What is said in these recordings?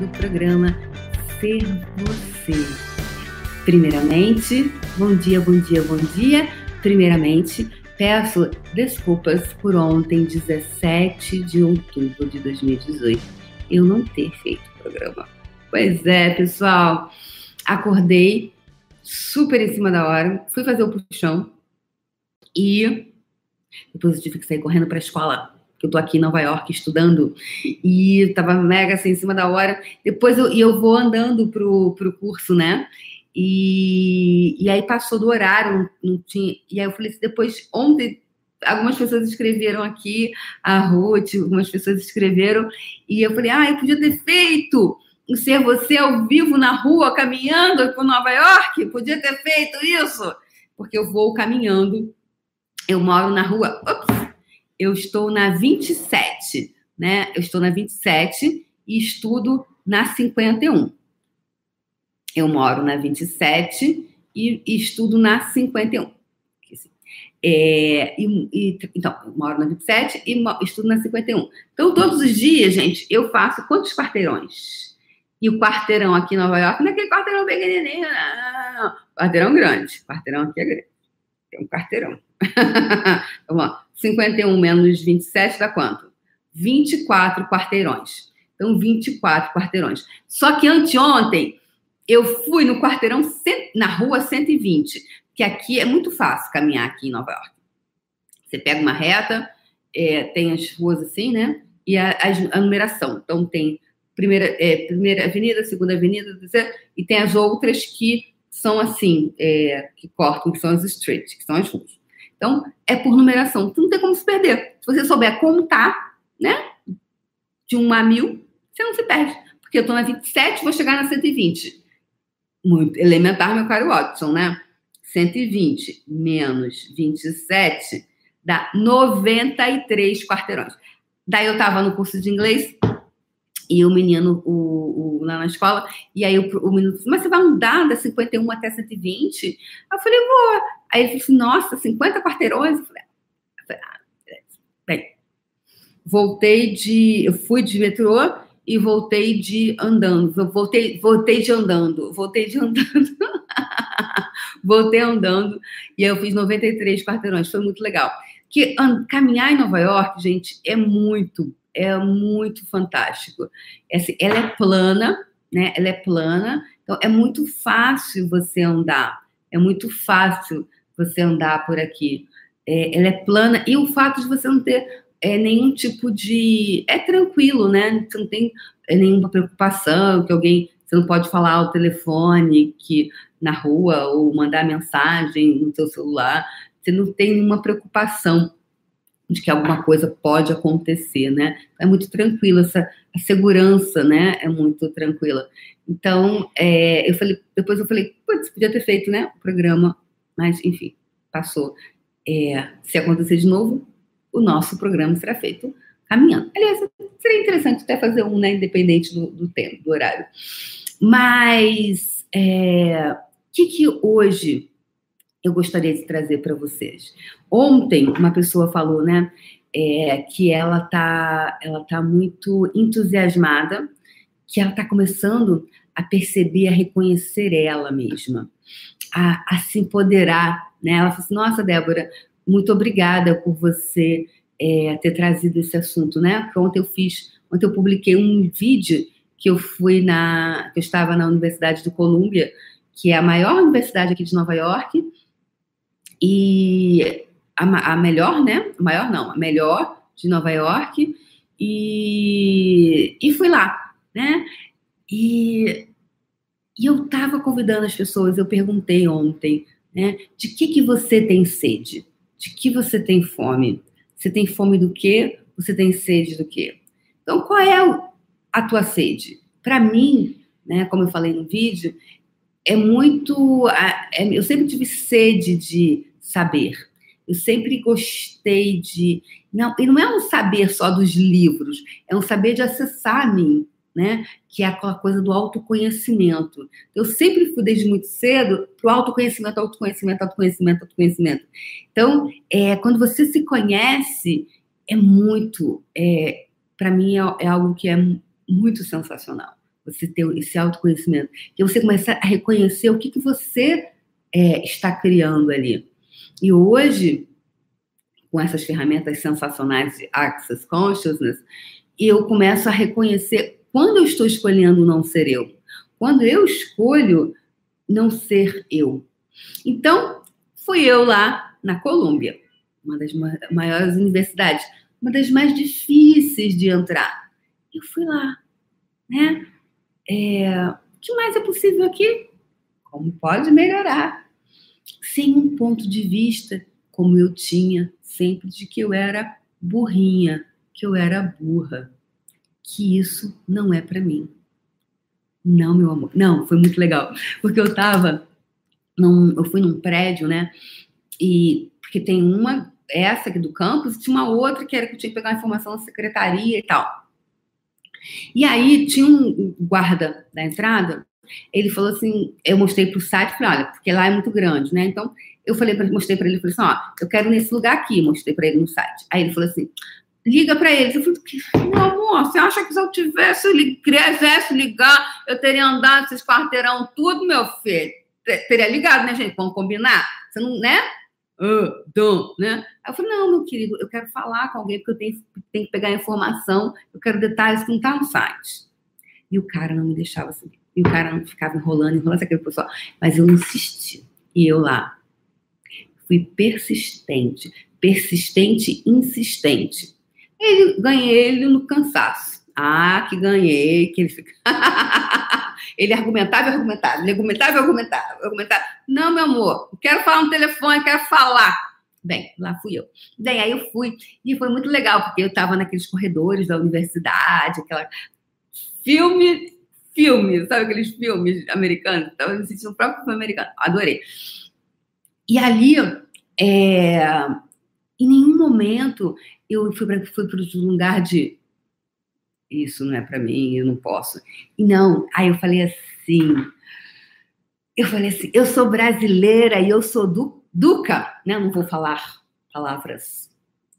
do programa Ser Você. Primeiramente, bom dia, bom dia, bom dia. Primeiramente, peço desculpas por ontem, 17 de outubro de 2018, eu não ter feito o programa. Pois é, pessoal, acordei super em cima da hora, fui fazer o puxão e depois eu tive que sair correndo para a escola que eu tô aqui em Nova York estudando, e tava mega assim, em cima da hora. Depois eu, eu vou andando pro, pro curso, né? E, e aí passou do horário, não tinha. E aí eu falei assim, depois, ontem, algumas pessoas escreveram aqui, a Ruth, algumas pessoas escreveram, e eu falei, ah, eu podia ter feito ser você ao vivo na rua, caminhando por Nova York, podia ter feito isso, porque eu vou caminhando, eu moro na rua. Ups, eu estou na 27, né? Eu estou na 27 e estudo na 51. Eu moro na 27 e, estudo na 51. É, e, e, então, eu moro na 27 e estudo na 51. Então, todos os dias, gente, eu faço quantos quarteirões? E o quarteirão aqui em Nova York não é aquele quarteirão pequenininho, não, Quarteirão grande. Quarteirão aqui é grande. É um quarteirão. Vamos lá. 51 menos 27 dá quanto? 24 quarteirões. Então, 24 quarteirões. Só que anteontem, eu fui no quarteirão, na rua 120, que aqui é muito fácil caminhar aqui em Nova York. Você pega uma reta, é, tem as ruas assim, né? E a, a, a numeração. Então, tem primeira, é, primeira avenida, segunda avenida, e tem as outras que são assim, é, que cortam, que são as streets, que são as ruas. Então, é por numeração. Tu não tem como se perder. Se você souber contar, né? De 1 a 1000, você não se perde. Porque eu tô na 27, vou chegar na 120. Muito elementar, meu caro Watson, né? 120 menos 27 dá 93 quarteirões. Daí eu tava no curso de inglês, e o menino o, o, lá na escola, e aí o, o menino disse, mas você vai andar da 51 até 120? Eu falei, vou. Aí ele falou assim, nossa, 50 quarteirões? Eu falei, ah, bem, voltei de, eu fui de metrô e voltei de andando, voltei, voltei de andando, voltei de andando, voltei andando, e eu fiz 93 quarteirões, foi muito legal. Que caminhar em Nova York, gente, é muito é muito fantástico. Ela é plana, né? Ela é plana, então é muito fácil você andar. É muito fácil você andar por aqui. É, ela é plana e o fato de você não ter é, nenhum tipo de. É tranquilo, né? Você não tem é, nenhuma preocupação que alguém. Você não pode falar ao telefone que na rua ou mandar mensagem no seu celular. Você não tem nenhuma preocupação de que alguma coisa pode acontecer, né? É muito tranquilo, essa a segurança, né? É muito tranquila. Então, é, eu falei, depois eu falei, putz, podia ter feito, né? O programa, mas enfim, passou. É, se acontecer de novo, o nosso programa será feito caminhando. Aliás, seria interessante até fazer um, né? Independente do, do tempo, do horário. Mas, o é, que que hoje eu gostaria de trazer para vocês. Ontem, uma pessoa falou, né, é, que ela tá, ela tá muito entusiasmada, que ela está começando a perceber, a reconhecer ela mesma, a, a se empoderar, né? Ela falou assim, nossa, Débora, muito obrigada por você é, ter trazido esse assunto, né? Porque ontem eu fiz, ontem eu publiquei um vídeo que eu fui na, que eu estava na Universidade do Colômbia, que é a maior universidade aqui de Nova York, e a, a melhor, né? A maior não, a melhor de Nova York. E, e fui lá, né? E, e eu estava convidando as pessoas, eu perguntei ontem, né? De que, que você tem sede? De que você tem fome? Você tem fome do quê? Você tem sede do quê? Então, qual é a tua sede? Para mim, né, como eu falei no vídeo, é muito. É, eu sempre tive sede de saber. Eu sempre gostei de. Não, e não é um saber só dos livros, é um saber de acessar a mim, né? Que é aquela coisa do autoconhecimento. Eu sempre fui desde muito cedo para o autoconhecimento, autoconhecimento, autoconhecimento, autoconhecimento. Então, é, quando você se conhece, é muito. É, para mim, é, é algo que é muito sensacional você ter esse autoconhecimento, que você começar a reconhecer o que, que você é, está criando ali. E hoje, com essas ferramentas sensacionais de Access Consciousness, eu começo a reconhecer quando eu estou escolhendo não ser eu, quando eu escolho não ser eu. Então, fui eu lá na Colômbia, uma das maiores universidades, uma das mais difíceis de entrar. Eu fui lá, né? É, o que mais é possível aqui? Como pode melhorar? Sem um ponto de vista, como eu tinha sempre, de que eu era burrinha, que eu era burra, que isso não é para mim. Não, meu amor. Não, foi muito legal. Porque eu tava. Num, eu fui num prédio, né? E. Porque tem uma, essa aqui do campus, tinha uma outra que era que eu tinha que pegar informação da secretaria e tal. E aí tinha um guarda da entrada, ele falou assim, eu mostrei para o site, falei, olha, porque lá é muito grande, né? Então eu falei para mostrei para ele, falei assim, ó, eu quero nesse lugar aqui, mostrei para ele no site. Aí ele falou assim, liga para ele. Eu falei, meu amor, você acha que se eu tivesse, quisesse ligar, eu teria andado esses quarteirão tudo, meu filho? Teria ligado, né, gente? Vamos combinar? Você não, né? Uh, né? Eu falei, não, meu querido, eu quero falar com alguém porque eu tenho, tenho que pegar informação, eu quero detalhes que não tá no site. E o cara não me deixava subir. E o cara não ficava enrolando, enrolando aquele pessoal. Mas eu insisti. E eu lá. Fui persistente. Persistente, insistente. Ele, ganhei ele no cansaço. Ah, que ganhei, que ele fica. ele argumentava e argumentava, ele argumentava e argumentava, argumentava. Não, meu amor, quero falar no telefone, quero falar. Bem, lá fui eu. Bem, aí eu fui, e foi muito legal, porque eu estava naqueles corredores da universidade, aquela filme, filme, sabe aqueles filmes americanos? Estava me sentindo o próprio filme americano. Adorei. E ali, é, em nenhum momento eu fui para fui um lugar de isso não é para mim, eu não posso. E não, aí eu falei assim, eu falei assim, eu sou brasileira e eu sou du, duca, né? Não vou falar palavras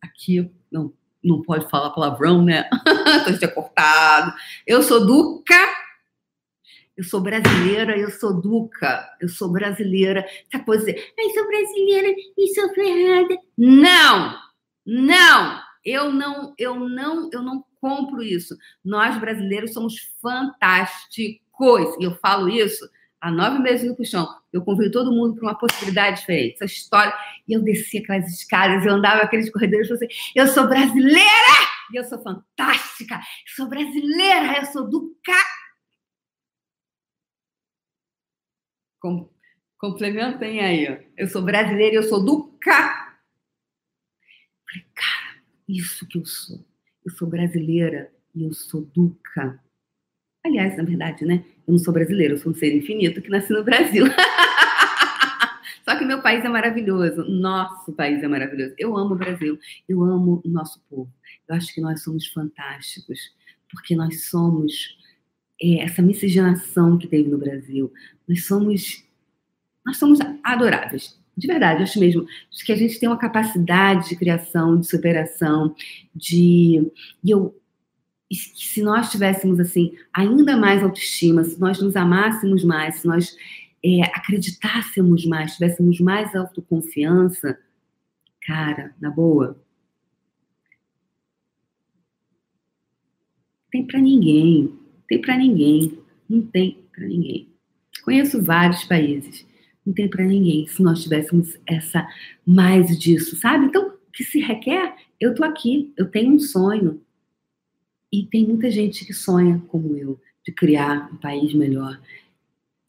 aqui, não, não pode falar palavrão, né? Tô ser cortado. Eu sou duca, eu sou brasileira, eu sou duca, eu sou brasileira. Essa coisa ai, sou brasileira e sou ferrada. Não! Não! Eu não, eu não, eu não compro isso. Nós brasileiros somos fantásticos. E eu falo isso há nove meses no puxão. Eu convido todo mundo para uma possibilidade diferente. Essa história. E eu descia aquelas escadas, eu andava aqueles corredores e falei assim: eu sou brasileira! E eu sou fantástica! Eu sou brasileira! Eu sou do cá. Com... Complementem aí. Eu sou brasileira e eu sou do cá. Isso que eu sou. Eu sou brasileira e eu sou duca. Aliás, na verdade, né? Eu não sou brasileira, eu sou um ser infinito que nasci no Brasil. Só que meu país é maravilhoso, nosso país é maravilhoso. Eu amo o Brasil, eu amo o nosso povo. Eu acho que nós somos fantásticos, porque nós somos é, essa miscigenação que teve no Brasil. Nós somos, nós somos adoráveis de verdade, acho mesmo que a gente tem uma capacidade de criação, de superação, de. E eu. Se nós tivéssemos, assim, ainda mais autoestima, se nós nos amássemos mais, se nós é, acreditássemos mais, tivéssemos mais autoconfiança, cara, na boa, tem para ninguém, tem para ninguém, não tem para ninguém. Conheço vários países não tem para ninguém se nós tivéssemos essa mais disso, sabe? Então, o que se requer? Eu tô aqui, eu tenho um sonho. E tem muita gente que sonha como eu, de criar um país melhor.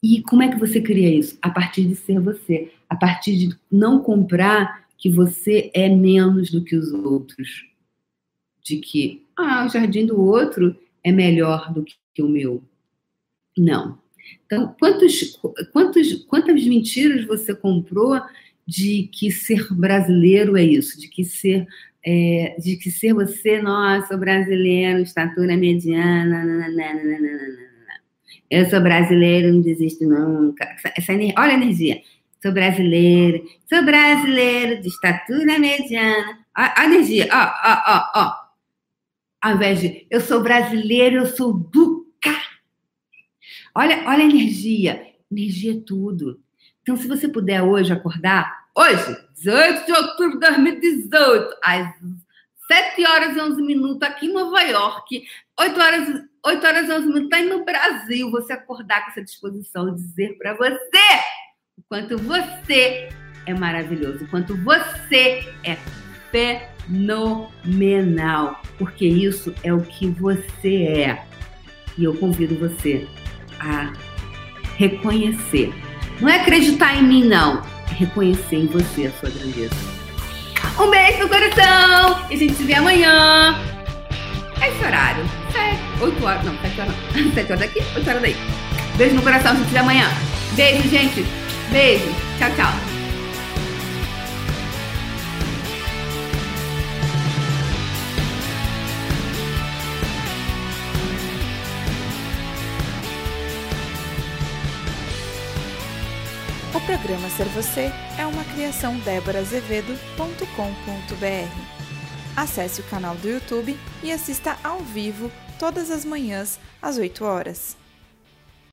E como é que você cria isso? A partir de ser você, a partir de não comprar que você é menos do que os outros. De que, ah, o jardim do outro é melhor do que o meu. Não. Então, quantos, quantos, quantas mentiras você comprou de que ser brasileiro é isso, de que ser é, de que ser você, nossa, brasileiro, estatura mediana, nananana. eu sou brasileiro, não desisto nunca. Essa, essa, olha a energia. Sou brasileiro, sou brasileiro de estatura mediana. A, a energia, ó, ó, ó, ó. Ao invés de eu sou brasileiro, eu sou do Olha, olha a energia. Energia é tudo. Então, se você puder hoje acordar, hoje, 18 de outubro de 2018, às 7 horas e 11 minutos aqui em Nova York, 8 horas, 8 horas e 11 minutos tá aí no Brasil, você acordar com essa disposição e dizer para você o quanto você é maravilhoso, o quanto você é fenomenal, porque isso é o que você é. E eu convido você a reconhecer. Não é acreditar em mim, não. É reconhecer em você a sua grandeza. Um beijo no coração! E a gente se vê amanhã. É esse horário. Sete, oito horas. Não, sete horas. Sete horas daqui, oito horas daí. Beijo no coração, a gente se vê amanhã. Beijo, gente. Beijo. Tchau, tchau. Programa Ser Você é uma criação déborazevedo.com.br. Acesse o canal do YouTube e assista ao vivo todas as manhãs às 8 horas.